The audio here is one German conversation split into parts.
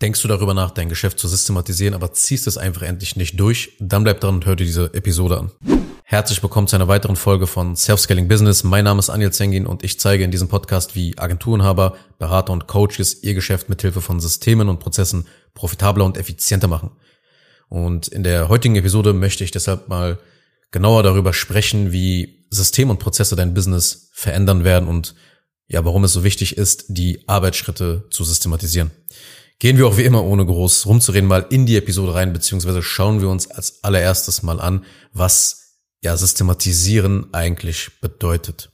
Denkst du darüber nach, dein Geschäft zu systematisieren, aber ziehst es einfach endlich nicht durch? Dann bleib dran und hör dir diese Episode an. Herzlich willkommen zu einer weiteren Folge von Self-Scaling Business. Mein Name ist Anil Zengin und ich zeige in diesem Podcast, wie Agenturenhaber, Berater und Coaches ihr Geschäft mithilfe von Systemen und Prozessen profitabler und effizienter machen. Und in der heutigen Episode möchte ich deshalb mal genauer darüber sprechen, wie System und Prozesse dein Business verändern werden und ja, warum es so wichtig ist, die Arbeitsschritte zu systematisieren. Gehen wir auch wie immer, ohne groß rumzureden, mal in die Episode rein, beziehungsweise schauen wir uns als allererstes mal an, was ja systematisieren eigentlich bedeutet.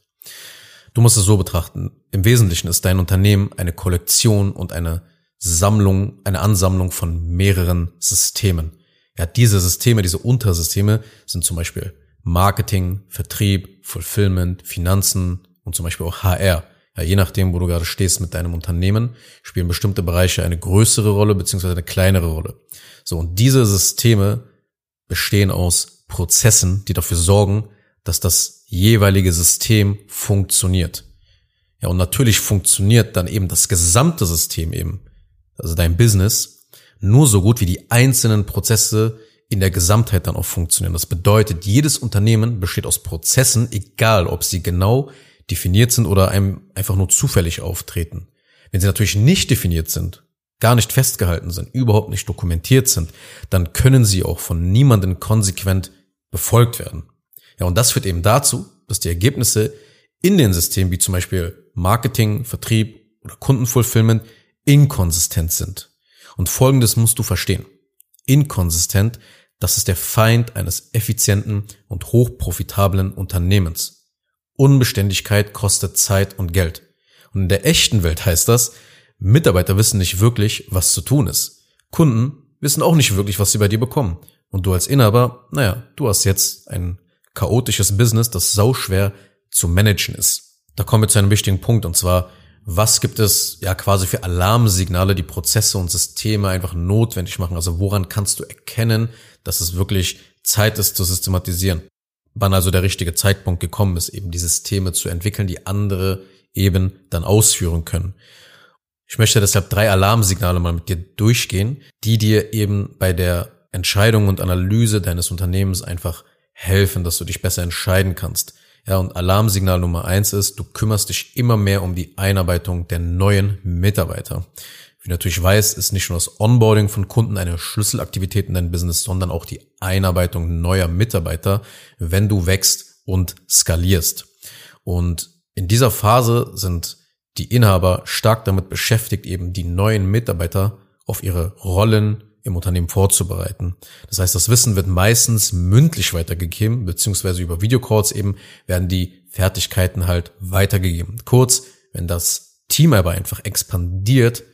Du musst es so betrachten. Im Wesentlichen ist dein Unternehmen eine Kollektion und eine Sammlung, eine Ansammlung von mehreren Systemen. Ja, diese Systeme, diese Untersysteme sind zum Beispiel Marketing, Vertrieb, Fulfillment, Finanzen und zum Beispiel auch HR. Ja, je nachdem, wo du gerade stehst mit deinem Unternehmen, spielen bestimmte Bereiche eine größere Rolle beziehungsweise eine kleinere Rolle. So, und diese Systeme bestehen aus Prozessen, die dafür sorgen, dass das jeweilige System funktioniert. Ja, und natürlich funktioniert dann eben das gesamte System eben, also dein Business, nur so gut wie die einzelnen Prozesse in der Gesamtheit dann auch funktionieren. Das bedeutet, jedes Unternehmen besteht aus Prozessen, egal ob sie genau definiert sind oder einem einfach nur zufällig auftreten. Wenn sie natürlich nicht definiert sind, gar nicht festgehalten sind, überhaupt nicht dokumentiert sind, dann können sie auch von niemandem konsequent befolgt werden. Ja, und das führt eben dazu, dass die Ergebnisse in den Systemen wie zum Beispiel Marketing, Vertrieb oder Kundenfulfillment inkonsistent sind. Und folgendes musst du verstehen. Inkonsistent, das ist der Feind eines effizienten und hochprofitablen Unternehmens. Unbeständigkeit kostet Zeit und Geld. Und in der echten Welt heißt das, Mitarbeiter wissen nicht wirklich, was zu tun ist. Kunden wissen auch nicht wirklich, was sie bei dir bekommen. Und du als Inhaber, naja, du hast jetzt ein chaotisches Business, das sauschwer zu managen ist. Da kommen wir zu einem wichtigen Punkt, und zwar, was gibt es ja quasi für Alarmsignale, die Prozesse und Systeme einfach notwendig machen? Also woran kannst du erkennen, dass es wirklich Zeit ist zu systematisieren? Wann also der richtige Zeitpunkt gekommen ist, eben die Systeme zu entwickeln, die andere eben dann ausführen können. Ich möchte deshalb drei Alarmsignale mal mit dir durchgehen, die dir eben bei der Entscheidung und Analyse deines Unternehmens einfach helfen, dass du dich besser entscheiden kannst. Ja, und Alarmsignal Nummer eins ist, du kümmerst dich immer mehr um die Einarbeitung der neuen Mitarbeiter. Wie du natürlich weißt, ist nicht nur das Onboarding von Kunden eine Schlüsselaktivität in deinem Business, sondern auch die Einarbeitung neuer Mitarbeiter, wenn du wächst und skalierst. Und in dieser Phase sind die Inhaber stark damit beschäftigt, eben die neuen Mitarbeiter auf ihre Rollen im Unternehmen vorzubereiten. Das heißt, das Wissen wird meistens mündlich weitergegeben, beziehungsweise über Videocalls eben werden die Fertigkeiten halt weitergegeben. Kurz, wenn das Team aber einfach expandiert,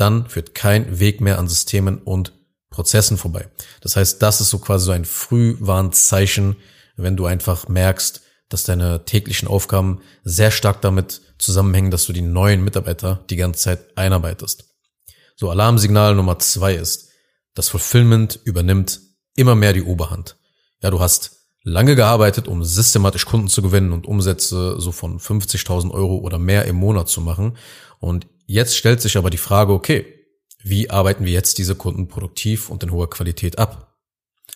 dann führt kein Weg mehr an Systemen und Prozessen vorbei. Das heißt, das ist so quasi so ein Frühwarnzeichen, wenn du einfach merkst, dass deine täglichen Aufgaben sehr stark damit zusammenhängen, dass du die neuen Mitarbeiter die ganze Zeit einarbeitest. So, Alarmsignal Nummer zwei ist, das Fulfillment übernimmt immer mehr die Oberhand. Ja, du hast lange gearbeitet, um systematisch Kunden zu gewinnen und Umsätze so von 50.000 Euro oder mehr im Monat zu machen. Und Jetzt stellt sich aber die Frage, okay, wie arbeiten wir jetzt diese Kunden produktiv und in hoher Qualität ab?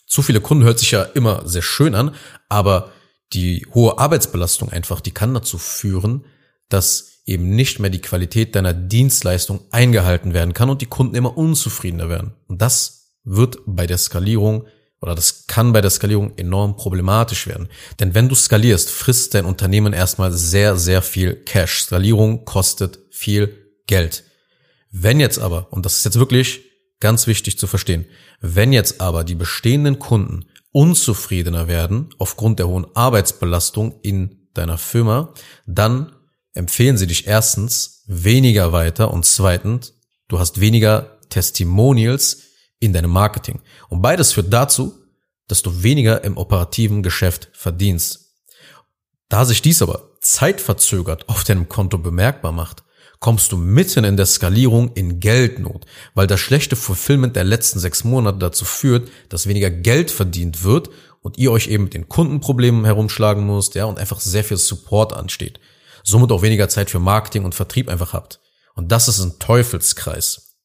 Zu viele Kunden hört sich ja immer sehr schön an, aber die hohe Arbeitsbelastung einfach, die kann dazu führen, dass eben nicht mehr die Qualität deiner Dienstleistung eingehalten werden kann und die Kunden immer unzufriedener werden. Und das wird bei der Skalierung oder das kann bei der Skalierung enorm problematisch werden. Denn wenn du skalierst, frisst dein Unternehmen erstmal sehr, sehr viel Cash. Skalierung kostet viel Geld. Wenn jetzt aber, und das ist jetzt wirklich ganz wichtig zu verstehen, wenn jetzt aber die bestehenden Kunden unzufriedener werden aufgrund der hohen Arbeitsbelastung in deiner Firma, dann empfehlen sie dich erstens weniger weiter und zweitens, du hast weniger Testimonials in deinem Marketing. Und beides führt dazu, dass du weniger im operativen Geschäft verdienst. Da sich dies aber zeitverzögert auf deinem Konto bemerkbar macht, kommst du mitten in der Skalierung in Geldnot, weil das schlechte Fulfillment der letzten sechs Monate dazu führt, dass weniger Geld verdient wird und ihr euch eben mit den Kundenproblemen herumschlagen müsst, ja, und einfach sehr viel Support ansteht. Somit auch weniger Zeit für Marketing und Vertrieb einfach habt. Und das ist ein Teufelskreis.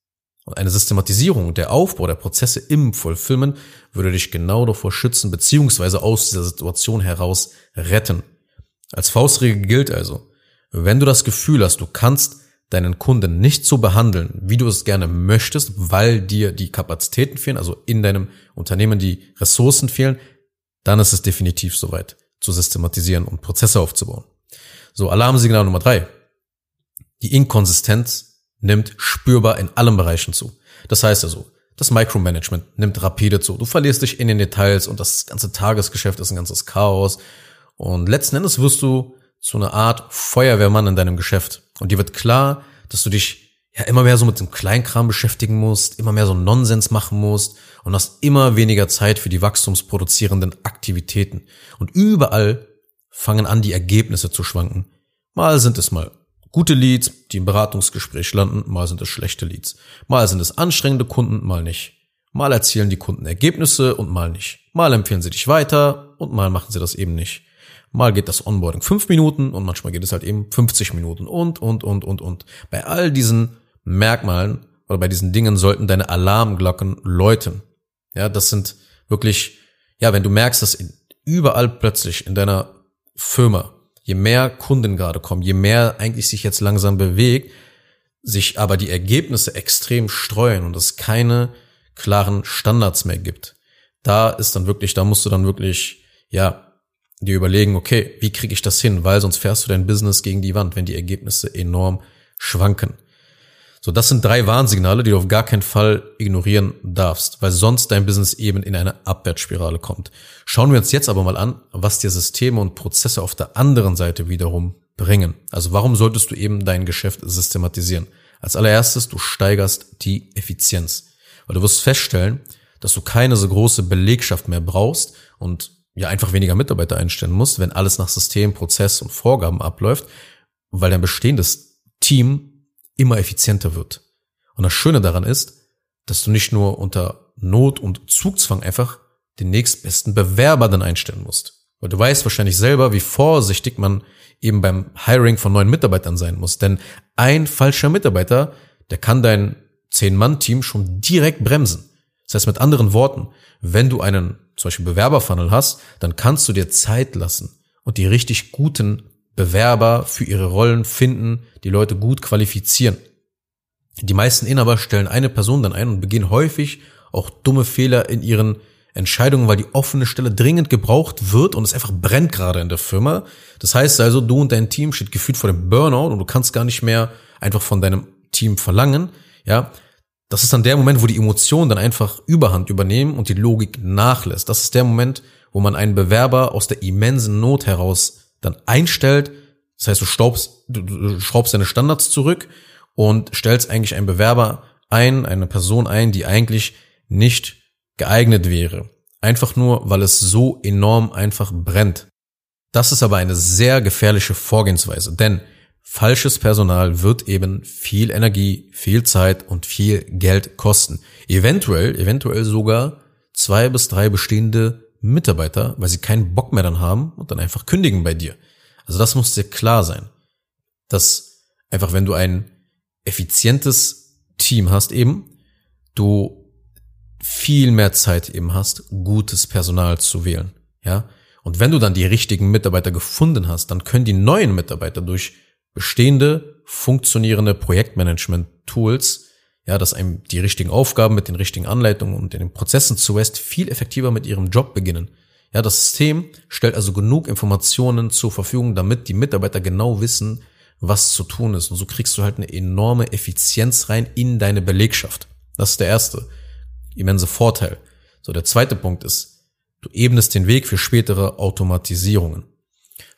Und eine Systematisierung, der Aufbau der Prozesse im Fulfillment würde dich genau davor schützen, beziehungsweise aus dieser Situation heraus retten. Als Faustregel gilt also, wenn du das Gefühl hast, du kannst deinen Kunden nicht so behandeln, wie du es gerne möchtest, weil dir die Kapazitäten fehlen, also in deinem Unternehmen die Ressourcen fehlen, dann ist es definitiv soweit, zu systematisieren und Prozesse aufzubauen. So, Alarmsignal Nummer drei. Die Inkonsistenz nimmt spürbar in allen Bereichen zu. Das heißt also, das Micromanagement nimmt rapide zu. Du verlierst dich in den Details und das ganze Tagesgeschäft ist ein ganzes Chaos. Und letzten Endes wirst du zu einer Art Feuerwehrmann in deinem Geschäft. Und dir wird klar, dass du dich ja immer mehr so mit dem Kleinkram beschäftigen musst, immer mehr so Nonsens machen musst und hast immer weniger Zeit für die wachstumsproduzierenden Aktivitäten. Und überall fangen an, die Ergebnisse zu schwanken. Mal sind es mal gute Leads, die im Beratungsgespräch landen, mal sind es schlechte Leads. Mal sind es anstrengende Kunden, mal nicht. Mal erzielen die Kunden Ergebnisse und mal nicht. Mal empfehlen sie dich weiter und mal machen sie das eben nicht. Mal geht das Onboarding fünf Minuten und manchmal geht es halt eben 50 Minuten und, und, und, und, und. Bei all diesen Merkmalen oder bei diesen Dingen sollten deine Alarmglocken läuten. Ja, das sind wirklich, ja, wenn du merkst, dass überall plötzlich in deiner Firma, je mehr Kunden gerade kommen, je mehr eigentlich sich jetzt langsam bewegt, sich aber die Ergebnisse extrem streuen und es keine klaren Standards mehr gibt. Da ist dann wirklich, da musst du dann wirklich, ja, dir überlegen, okay, wie kriege ich das hin? Weil sonst fährst du dein Business gegen die Wand, wenn die Ergebnisse enorm schwanken. So, das sind drei Warnsignale, die du auf gar keinen Fall ignorieren darfst, weil sonst dein Business eben in eine Abwärtsspirale kommt. Schauen wir uns jetzt aber mal an, was dir Systeme und Prozesse auf der anderen Seite wiederum bringen. Also warum solltest du eben dein Geschäft systematisieren? Als allererstes, du steigerst die Effizienz, weil du wirst feststellen, dass du keine so große Belegschaft mehr brauchst und ja einfach weniger Mitarbeiter einstellen musst, wenn alles nach System, Prozess und Vorgaben abläuft, weil dein bestehendes Team immer effizienter wird. Und das Schöne daran ist, dass du nicht nur unter Not und Zugzwang einfach den nächstbesten Bewerber dann einstellen musst. Weil du weißt wahrscheinlich selber, wie vorsichtig man eben beim Hiring von neuen Mitarbeitern sein muss. Denn ein falscher Mitarbeiter, der kann dein Zehn-Mann-Team schon direkt bremsen. Das heißt mit anderen Worten, wenn du einen zum Beispiel Bewerberfunnel hast, dann kannst du dir Zeit lassen und die richtig guten Bewerber für ihre Rollen finden, die Leute gut qualifizieren. Die meisten Inhaber stellen eine Person dann ein und begehen häufig auch dumme Fehler in ihren Entscheidungen, weil die offene Stelle dringend gebraucht wird und es einfach brennt gerade in der Firma. Das heißt also, du und dein Team steht gefühlt vor dem Burnout und du kannst gar nicht mehr einfach von deinem Team verlangen. Ja, das ist dann der Moment, wo die Emotionen dann einfach Überhand übernehmen und die Logik nachlässt. Das ist der Moment, wo man einen Bewerber aus der immensen Not heraus dann einstellt. Das heißt, du du, du schraubst deine Standards zurück und stellst eigentlich einen Bewerber ein, eine Person ein, die eigentlich nicht geeignet wäre. Einfach nur, weil es so enorm einfach brennt. Das ist aber eine sehr gefährliche Vorgehensweise, denn falsches Personal wird eben viel Energie, viel Zeit und viel Geld kosten. Eventuell, eventuell sogar zwei bis drei bestehende Mitarbeiter, weil sie keinen Bock mehr dann haben und dann einfach kündigen bei dir. Also das muss dir klar sein, dass einfach wenn du ein effizientes Team hast eben, du viel mehr Zeit eben hast, gutes Personal zu wählen, ja. Und wenn du dann die richtigen Mitarbeiter gefunden hast, dann können die neuen Mitarbeiter durch bestehende, funktionierende Projektmanagement-Tools ja, dass einem die richtigen Aufgaben mit den richtigen Anleitungen und den Prozessen zuerst viel effektiver mit ihrem Job beginnen. Ja, das System stellt also genug Informationen zur Verfügung, damit die Mitarbeiter genau wissen, was zu tun ist. Und so kriegst du halt eine enorme Effizienz rein in deine Belegschaft. Das ist der erste immense Vorteil. So, der zweite Punkt ist, du ebnest den Weg für spätere Automatisierungen.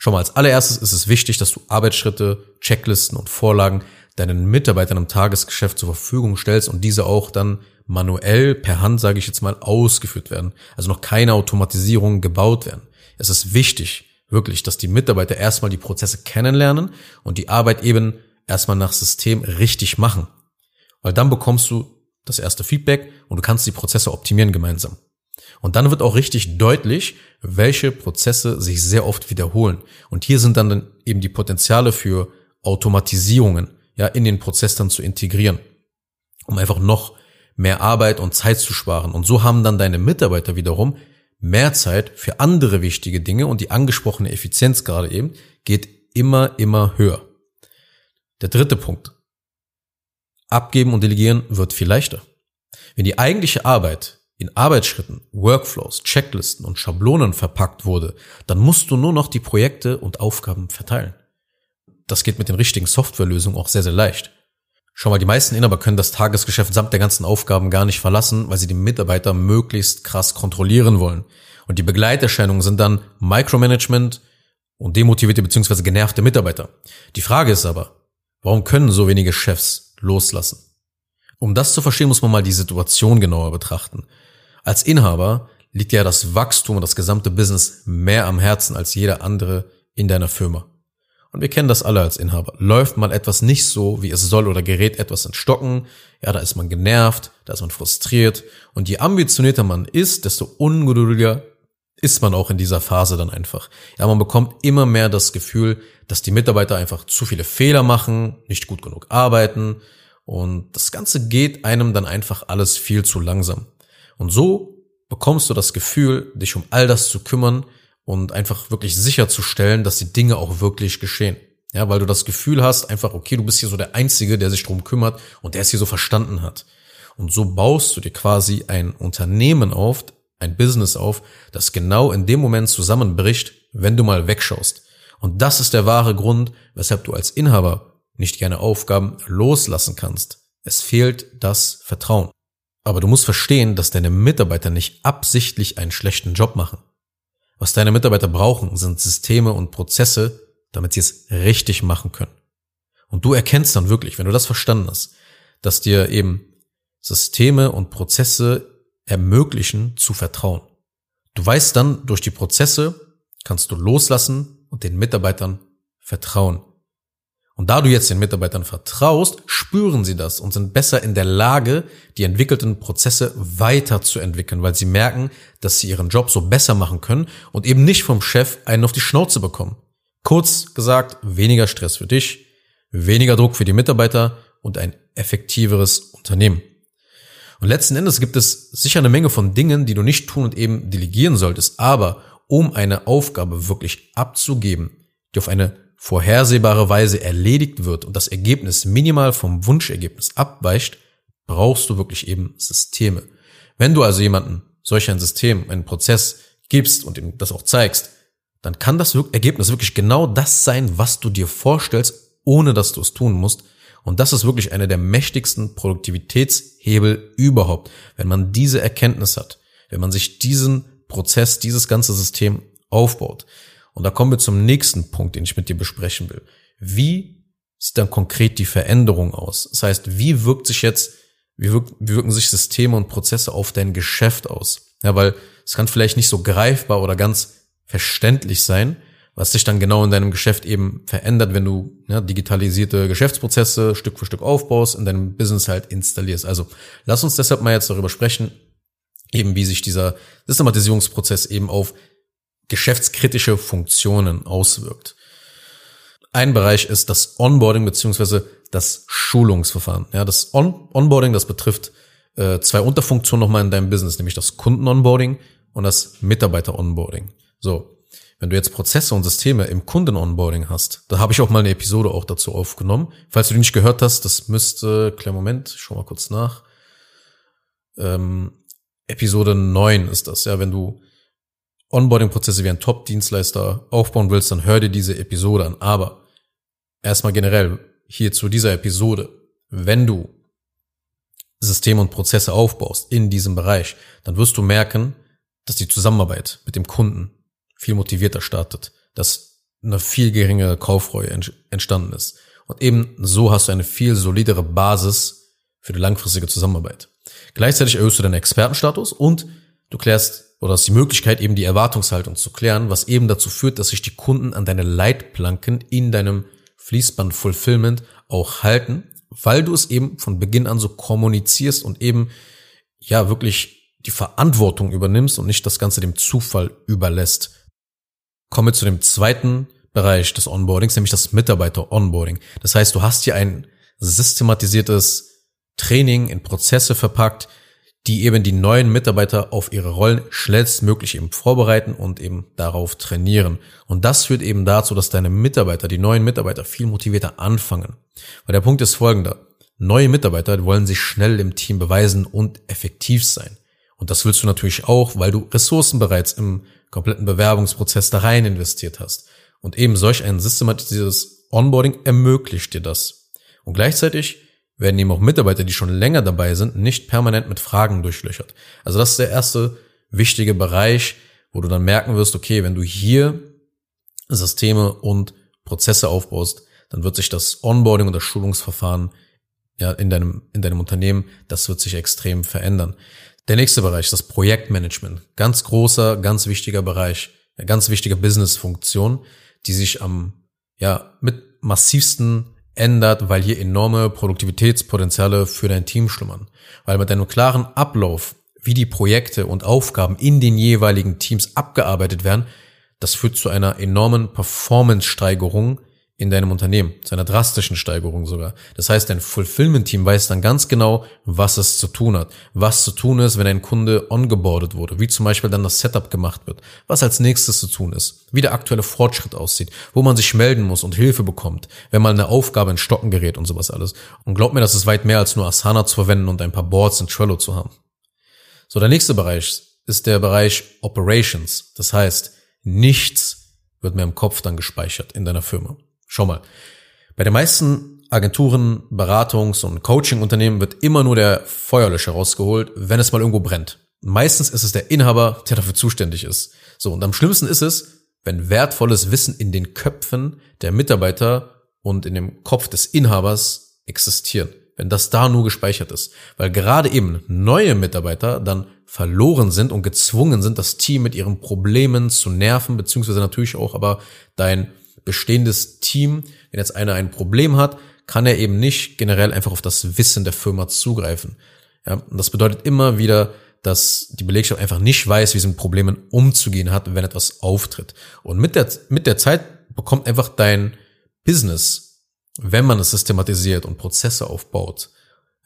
Schon mal als allererstes ist es wichtig, dass du Arbeitsschritte, Checklisten und Vorlagen deinen Mitarbeitern im Tagesgeschäft zur Verfügung stellst und diese auch dann manuell per Hand, sage ich jetzt mal, ausgeführt werden. Also noch keine Automatisierung gebaut werden. Es ist wichtig, wirklich, dass die Mitarbeiter erstmal die Prozesse kennenlernen und die Arbeit eben erstmal nach System richtig machen. Weil dann bekommst du das erste Feedback und du kannst die Prozesse optimieren gemeinsam. Und dann wird auch richtig deutlich, welche Prozesse sich sehr oft wiederholen. Und hier sind dann eben die Potenziale für Automatisierungen ja, in den Prozess dann zu integrieren, um einfach noch mehr Arbeit und Zeit zu sparen. Und so haben dann deine Mitarbeiter wiederum mehr Zeit für andere wichtige Dinge und die angesprochene Effizienz gerade eben geht immer, immer höher. Der dritte Punkt. Abgeben und delegieren wird viel leichter. Wenn die eigentliche Arbeit in Arbeitsschritten, Workflows, Checklisten und Schablonen verpackt wurde, dann musst du nur noch die Projekte und Aufgaben verteilen. Das geht mit den richtigen Softwarelösungen auch sehr, sehr leicht. Schau mal, die meisten Inhaber können das Tagesgeschäft samt der ganzen Aufgaben gar nicht verlassen, weil sie die Mitarbeiter möglichst krass kontrollieren wollen. Und die Begleiterscheinungen sind dann Micromanagement und demotivierte bzw. genervte Mitarbeiter. Die Frage ist aber, warum können so wenige Chefs loslassen? Um das zu verstehen, muss man mal die Situation genauer betrachten. Als Inhaber liegt ja das Wachstum und das gesamte Business mehr am Herzen als jeder andere in deiner Firma. Und wir kennen das alle als Inhaber. Läuft mal etwas nicht so, wie es soll oder gerät etwas in Stocken, ja, da ist man genervt, da ist man frustriert. Und je ambitionierter man ist, desto ungeduldiger ist man auch in dieser Phase dann einfach. Ja, man bekommt immer mehr das Gefühl, dass die Mitarbeiter einfach zu viele Fehler machen, nicht gut genug arbeiten. Und das Ganze geht einem dann einfach alles viel zu langsam. Und so bekommst du das Gefühl, dich um all das zu kümmern, und einfach wirklich sicherzustellen, dass die Dinge auch wirklich geschehen. Ja, weil du das Gefühl hast, einfach, okay, du bist hier so der Einzige, der sich drum kümmert und der es hier so verstanden hat. Und so baust du dir quasi ein Unternehmen auf, ein Business auf, das genau in dem Moment zusammenbricht, wenn du mal wegschaust. Und das ist der wahre Grund, weshalb du als Inhaber nicht gerne Aufgaben loslassen kannst. Es fehlt das Vertrauen. Aber du musst verstehen, dass deine Mitarbeiter nicht absichtlich einen schlechten Job machen. Was deine Mitarbeiter brauchen, sind Systeme und Prozesse, damit sie es richtig machen können. Und du erkennst dann wirklich, wenn du das verstanden hast, dass dir eben Systeme und Prozesse ermöglichen zu vertrauen. Du weißt dann, durch die Prozesse kannst du loslassen und den Mitarbeitern vertrauen. Und da du jetzt den Mitarbeitern vertraust, spüren sie das und sind besser in der Lage, die entwickelten Prozesse weiterzuentwickeln, weil sie merken, dass sie ihren Job so besser machen können und eben nicht vom Chef einen auf die Schnauze bekommen. Kurz gesagt, weniger Stress für dich, weniger Druck für die Mitarbeiter und ein effektiveres Unternehmen. Und letzten Endes gibt es sicher eine Menge von Dingen, die du nicht tun und eben delegieren solltest, aber um eine Aufgabe wirklich abzugeben, die auf eine vorhersehbare Weise erledigt wird und das Ergebnis minimal vom Wunschergebnis abweicht, brauchst du wirklich eben Systeme. Wenn du also jemanden solch ein System, einen Prozess gibst und ihm das auch zeigst, dann kann das Ergebnis wirklich genau das sein, was du dir vorstellst, ohne dass du es tun musst. Und das ist wirklich einer der mächtigsten Produktivitätshebel überhaupt, wenn man diese Erkenntnis hat, wenn man sich diesen Prozess, dieses ganze System aufbaut. Und da kommen wir zum nächsten Punkt, den ich mit dir besprechen will. Wie sieht dann konkret die Veränderung aus? Das heißt, wie wirkt sich jetzt, wie, wirkt, wie wirken sich Systeme und Prozesse auf dein Geschäft aus? Ja, weil es kann vielleicht nicht so greifbar oder ganz verständlich sein, was sich dann genau in deinem Geschäft eben verändert, wenn du ja, digitalisierte Geschäftsprozesse Stück für Stück aufbaust, in deinem Business halt installierst. Also lass uns deshalb mal jetzt darüber sprechen, eben wie sich dieser Systematisierungsprozess eben auf geschäftskritische Funktionen auswirkt. Ein Bereich ist das Onboarding beziehungsweise das Schulungsverfahren. Ja, das On Onboarding, das betrifft äh, zwei Unterfunktionen nochmal in deinem Business, nämlich das Kunden-Onboarding und das Mitarbeiter-Onboarding. So, wenn du jetzt Prozesse und Systeme im Kunden-Onboarding hast, da habe ich auch mal eine Episode auch dazu aufgenommen. Falls du die nicht gehört hast, das müsste, kleinen Moment, schau mal kurz nach. Ähm, Episode 9 ist das, ja, wenn du Onboarding-Prozesse wie ein Top-Dienstleister aufbauen willst, dann hör dir diese Episode an. Aber erstmal generell hier zu dieser Episode, wenn du Systeme und Prozesse aufbaust in diesem Bereich, dann wirst du merken, dass die Zusammenarbeit mit dem Kunden viel motivierter startet, dass eine viel geringere Kaufreue entstanden ist. Und eben so hast du eine viel solidere Basis für die langfristige Zusammenarbeit. Gleichzeitig erhöhst du deinen Expertenstatus und du klärst oder hast die Möglichkeit, eben die Erwartungshaltung zu klären, was eben dazu führt, dass sich die Kunden an deine Leitplanken in deinem Fließband Fulfillment auch halten, weil du es eben von Beginn an so kommunizierst und eben ja wirklich die Verantwortung übernimmst und nicht das Ganze dem Zufall überlässt. Kommen wir zu dem zweiten Bereich des Onboardings, nämlich das Mitarbeiter-Onboarding. Das heißt, du hast hier ein systematisiertes Training, in Prozesse verpackt, die eben die neuen Mitarbeiter auf ihre Rollen schnellstmöglich eben vorbereiten und eben darauf trainieren. Und das führt eben dazu, dass deine Mitarbeiter, die neuen Mitarbeiter viel motivierter anfangen. Weil der Punkt ist folgender. Neue Mitarbeiter wollen sich schnell im Team beweisen und effektiv sein. Und das willst du natürlich auch, weil du Ressourcen bereits im kompletten Bewerbungsprozess da rein investiert hast. Und eben solch ein systematisiertes Onboarding ermöglicht dir das. Und gleichzeitig werden eben auch Mitarbeiter, die schon länger dabei sind, nicht permanent mit Fragen durchlöchert. Also das ist der erste wichtige Bereich, wo du dann merken wirst, okay, wenn du hier Systeme und Prozesse aufbaust, dann wird sich das Onboarding und das Schulungsverfahren ja, in deinem, in deinem Unternehmen, das wird sich extrem verändern. Der nächste Bereich, das Projektmanagement. Ganz großer, ganz wichtiger Bereich, ganz wichtige Businessfunktion, die sich am, ja, mit massivsten ändert, weil hier enorme Produktivitätspotenziale für dein Team schlummern. Weil mit einem klaren Ablauf, wie die Projekte und Aufgaben in den jeweiligen Teams abgearbeitet werden, das führt zu einer enormen Performance-Steigerung in deinem Unternehmen, zu einer drastischen Steigerung sogar. Das heißt, dein Fulfillment-Team weiß dann ganz genau, was es zu tun hat, was zu tun ist, wenn ein Kunde ongeboardet wurde, wie zum Beispiel dann das Setup gemacht wird, was als nächstes zu tun ist, wie der aktuelle Fortschritt aussieht, wo man sich melden muss und Hilfe bekommt, wenn mal eine Aufgabe in Stocken gerät und sowas alles. Und glaub mir, das ist weit mehr als nur Asana zu verwenden und ein paar Boards in Trello zu haben. So, der nächste Bereich ist der Bereich Operations. Das heißt, nichts wird mehr im Kopf dann gespeichert in deiner Firma. Schau mal. Bei den meisten Agenturen, Beratungs- und Coaching-Unternehmen wird immer nur der Feuerlöscher rausgeholt, wenn es mal irgendwo brennt. Meistens ist es der Inhaber, der dafür zuständig ist. So, und am schlimmsten ist es, wenn wertvolles Wissen in den Köpfen der Mitarbeiter und in dem Kopf des Inhabers existieren. Wenn das da nur gespeichert ist. Weil gerade eben neue Mitarbeiter dann verloren sind und gezwungen sind, das Team mit ihren Problemen zu nerven, beziehungsweise natürlich auch aber dein bestehendes Team, wenn jetzt einer ein Problem hat, kann er eben nicht generell einfach auf das Wissen der Firma zugreifen. Ja, und das bedeutet immer wieder, dass die Belegschaft einfach nicht weiß, wie sie mit Problemen umzugehen hat, wenn etwas auftritt. Und mit der, mit der Zeit bekommt einfach dein Business, wenn man es systematisiert und Prozesse aufbaut,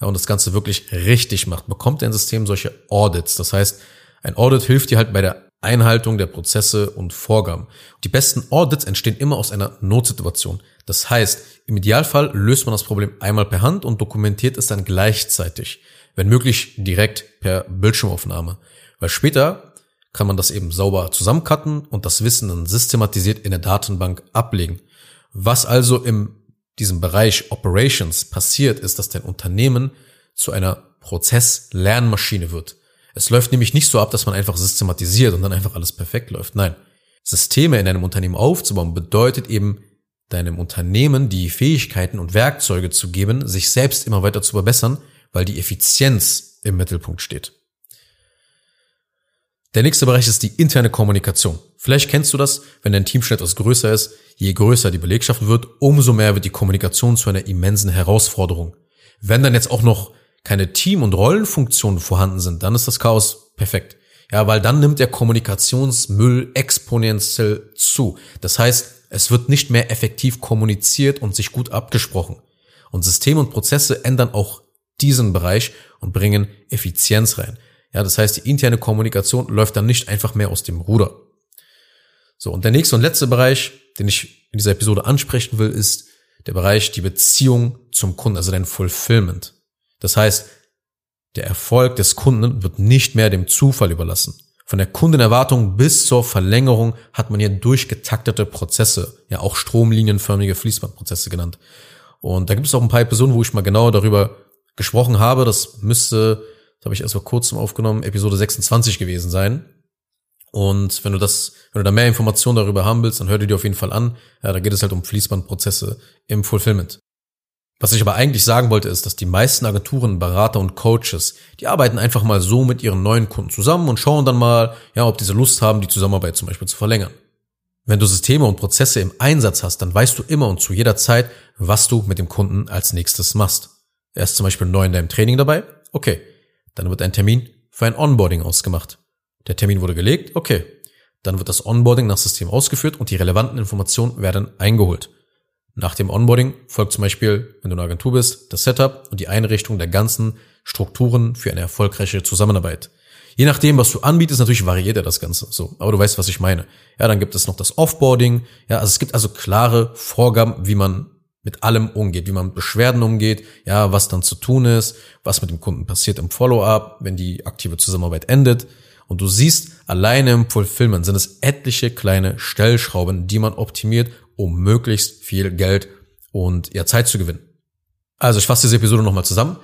ja, und das Ganze wirklich richtig macht, bekommt dein System solche Audits. Das heißt, ein Audit hilft dir halt bei der Einhaltung der Prozesse und Vorgaben. Die besten Audits entstehen immer aus einer Notsituation. Das heißt, im Idealfall löst man das Problem einmal per Hand und dokumentiert es dann gleichzeitig, wenn möglich direkt per Bildschirmaufnahme. Weil später kann man das eben sauber zusammencutten und das Wissen dann systematisiert in der Datenbank ablegen. Was also in diesem Bereich Operations passiert, ist, dass dein Unternehmen zu einer Prozesslernmaschine wird. Es läuft nämlich nicht so ab, dass man einfach systematisiert und dann einfach alles perfekt läuft. Nein. Systeme in einem Unternehmen aufzubauen bedeutet eben, deinem Unternehmen die Fähigkeiten und Werkzeuge zu geben, sich selbst immer weiter zu verbessern, weil die Effizienz im Mittelpunkt steht. Der nächste Bereich ist die interne Kommunikation. Vielleicht kennst du das, wenn dein Team schon etwas größer ist, je größer die Belegschaft wird, umso mehr wird die Kommunikation zu einer immensen Herausforderung. Wenn dann jetzt auch noch keine Team- und Rollenfunktionen vorhanden sind, dann ist das Chaos perfekt. Ja, weil dann nimmt der Kommunikationsmüll exponentiell zu. Das heißt, es wird nicht mehr effektiv kommuniziert und sich gut abgesprochen. Und Systeme und Prozesse ändern auch diesen Bereich und bringen Effizienz rein. Ja, das heißt, die interne Kommunikation läuft dann nicht einfach mehr aus dem Ruder. So, und der nächste und letzte Bereich, den ich in dieser Episode ansprechen will, ist der Bereich die Beziehung zum Kunden, also dein Fulfillment. Das heißt, der Erfolg des Kunden wird nicht mehr dem Zufall überlassen. Von der Kundenerwartung bis zur Verlängerung hat man hier durchgetaktete Prozesse, ja auch stromlinienförmige Fließbandprozesse genannt. Und da gibt es auch ein paar Episoden, wo ich mal genau darüber gesprochen habe. Das müsste, das habe ich erst vor kurzem aufgenommen, Episode 26 gewesen sein. Und wenn du das, wenn du da mehr Informationen darüber haben willst, dann hör dir die auf jeden Fall an. Ja, da geht es halt um Fließbandprozesse im Fulfillment. Was ich aber eigentlich sagen wollte, ist, dass die meisten Agenturen, Berater und Coaches, die arbeiten einfach mal so mit ihren neuen Kunden zusammen und schauen dann mal, ja, ob diese Lust haben, die Zusammenarbeit zum Beispiel zu verlängern. Wenn du Systeme und Prozesse im Einsatz hast, dann weißt du immer und zu jeder Zeit, was du mit dem Kunden als nächstes machst. Er ist zum Beispiel neu in deinem Training dabei? Okay. Dann wird ein Termin für ein Onboarding ausgemacht. Der Termin wurde gelegt? Okay. Dann wird das Onboarding nach System ausgeführt und die relevanten Informationen werden eingeholt. Nach dem Onboarding folgt zum Beispiel, wenn du eine Agentur bist, das Setup und die Einrichtung der ganzen Strukturen für eine erfolgreiche Zusammenarbeit. Je nachdem, was du anbietest, natürlich variiert er das Ganze. So, aber du weißt, was ich meine. Ja, dann gibt es noch das Offboarding. Ja, also es gibt also klare Vorgaben, wie man mit allem umgeht, wie man mit Beschwerden umgeht, ja, was dann zu tun ist, was mit dem Kunden passiert im Follow-up, wenn die aktive Zusammenarbeit endet. Und du siehst, alleine im Fulfillment sind es etliche kleine Stellschrauben, die man optimiert, um möglichst viel Geld und ja, Zeit zu gewinnen. Also ich fasse diese Episode nochmal zusammen.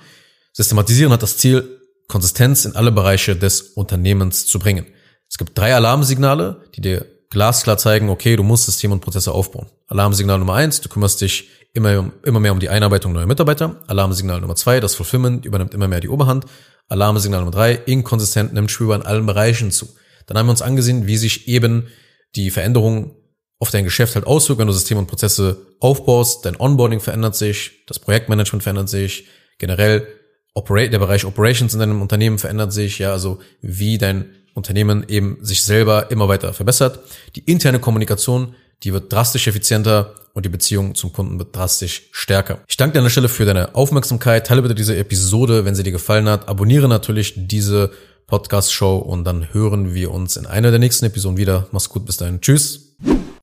Systematisieren hat das Ziel, Konsistenz in alle Bereiche des Unternehmens zu bringen. Es gibt drei Alarmsignale, die dir glasklar zeigen, okay, du musst Systeme und Prozesse aufbauen. Alarmsignal Nummer eins, du kümmerst dich immer, immer mehr um die Einarbeitung neuer Mitarbeiter. Alarmsignal Nummer zwei, das Fulfillment übernimmt immer mehr die Oberhand. Alarmsignal Nummer drei, inkonsistent nimmt Spürbar in allen Bereichen zu. Dann haben wir uns angesehen, wie sich eben die Veränderungen auf dein Geschäft halt auswirken, wenn du Systeme und Prozesse aufbaust. Dein Onboarding verändert sich, das Projektmanagement verändert sich, generell der Bereich Operations in deinem Unternehmen verändert sich, ja, also wie dein Unternehmen eben sich selber immer weiter verbessert. Die interne Kommunikation, die wird drastisch effizienter und die Beziehung zum Kunden wird drastisch stärker. Ich danke dir an der Stelle für deine Aufmerksamkeit. Teile bitte diese Episode, wenn sie dir gefallen hat. Abonniere natürlich diese Podcast-Show und dann hören wir uns in einer der nächsten Episoden wieder. Mach's gut, bis dahin. Tschüss.